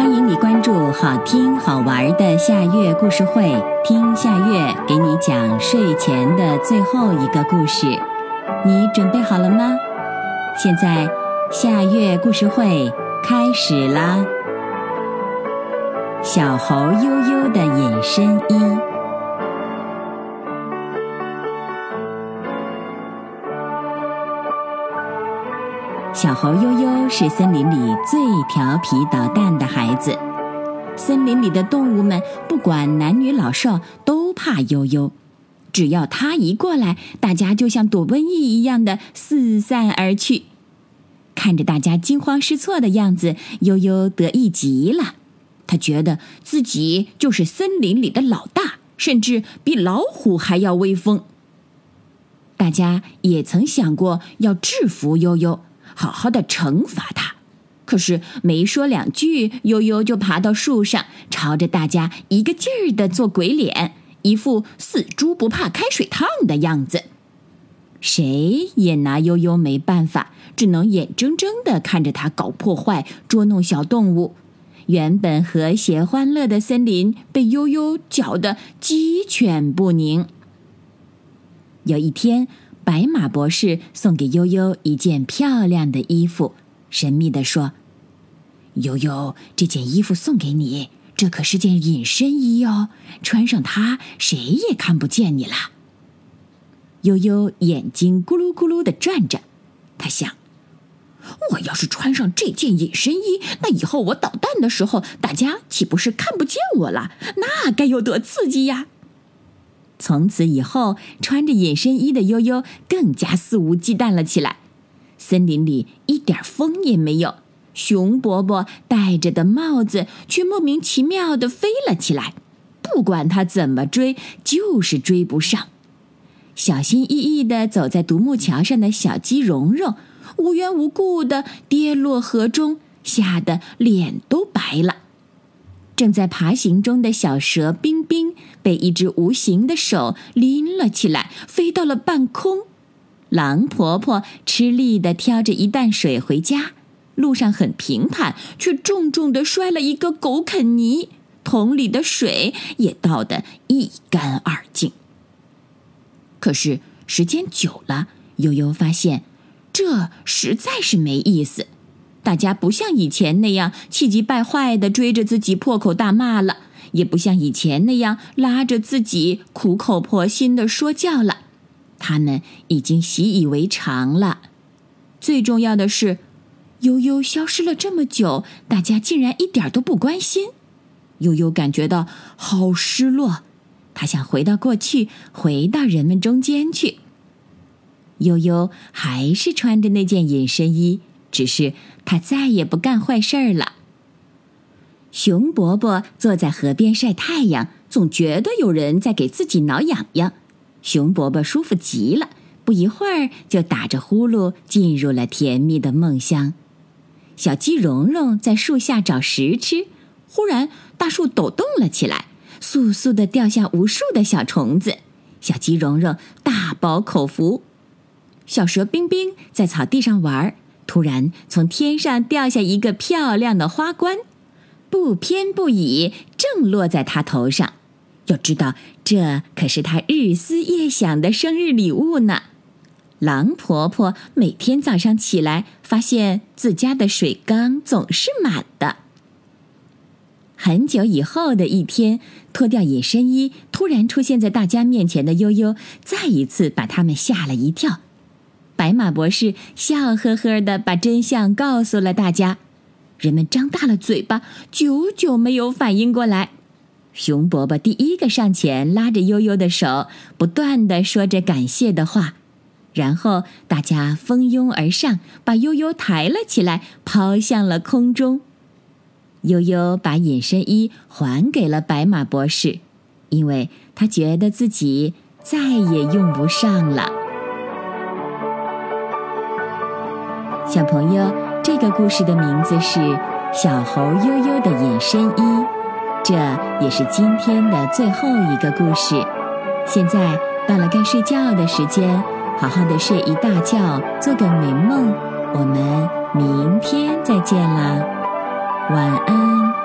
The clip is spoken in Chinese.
欢迎你关注好听好玩的夏月故事会，听夏月给你讲睡前的最后一个故事。你准备好了吗？现在夏月故事会开始啦！小猴悠悠的隐身衣。小猴悠悠是森林里最调皮捣蛋的孩子。森林里的动物们，不管男女老少，都怕悠悠。只要他一过来，大家就像躲瘟疫一样的四散而去。看着大家惊慌失措的样子，悠悠得意极了。他觉得自己就是森林里的老大，甚至比老虎还要威风。大家也曾想过要制服悠悠，好好的惩罚他。可是没说两句，悠悠就爬到树上，朝着大家一个劲儿的做鬼脸，一副死猪不怕开水烫的样子。谁也拿悠悠没办法，只能眼睁睁的看着他搞破坏、捉弄小动物。原本和谐欢乐的森林被悠悠搅得鸡犬不宁。有一天，白马博士送给悠悠一件漂亮的衣服，神秘地说。悠悠，这件衣服送给你，这可是件隐身衣哦，穿上它，谁也看不见你了。悠悠眼睛咕噜咕噜的转着，他想：我要是穿上这件隐身衣，那以后我捣蛋的时候，大家岂不是看不见我了？那该有多刺激呀！从此以后，穿着隐身衣的悠悠更加肆无忌惮了起来。森林里一点风也没有。熊伯伯戴着的帽子却莫名其妙的飞了起来，不管他怎么追，就是追不上。小心翼翼的走在独木桥上的小鸡蓉蓉，无缘无故的跌落河中，吓得脸都白了。正在爬行中的小蛇冰冰被一只无形的手拎了起来，飞到了半空。狼婆婆吃力地挑着一担水回家。路上很平坦，却重重的摔了一个狗啃泥，桶里的水也倒得一干二净。可是时间久了，悠悠发现这实在是没意思。大家不像以前那样气急败坏的追着自己破口大骂了，也不像以前那样拉着自己苦口婆心的说教了。他们已经习以为常了。最重要的是。悠悠消失了这么久，大家竟然一点都不关心。悠悠感觉到好失落，他想回到过去，回到人们中间去。悠悠还是穿着那件隐身衣，只是他再也不干坏事儿了。熊伯伯坐在河边晒太阳，总觉得有人在给自己挠痒痒。熊伯伯舒服极了，不一会儿就打着呼噜进入了甜蜜的梦乡。小鸡蓉蓉在树下找食吃，忽然大树抖动了起来，簌簌的掉下无数的小虫子。小鸡蓉蓉大饱口福。小蛇冰冰在草地上玩，突然从天上掉下一个漂亮的花冠，不偏不倚，正落在他头上。要知道，这可是他日思夜想的生日礼物呢。狼婆婆每天早上起来，发现自家的水缸总是满的。很久以后的一天，脱掉隐身衣，突然出现在大家面前的悠悠，再一次把他们吓了一跳。白马博士笑呵呵的把真相告诉了大家，人们张大了嘴巴，久久没有反应过来。熊伯伯第一个上前，拉着悠悠的手，不断的说着感谢的话。然后大家蜂拥而上，把悠悠抬了起来，抛向了空中。悠悠把隐身衣还给了白马博士，因为他觉得自己再也用不上了。小朋友，这个故事的名字是《小猴悠悠的隐身衣》，这也是今天的最后一个故事。现在到了该睡觉的时间。好好的睡一大觉，做个美梦。我们明天再见啦，晚安。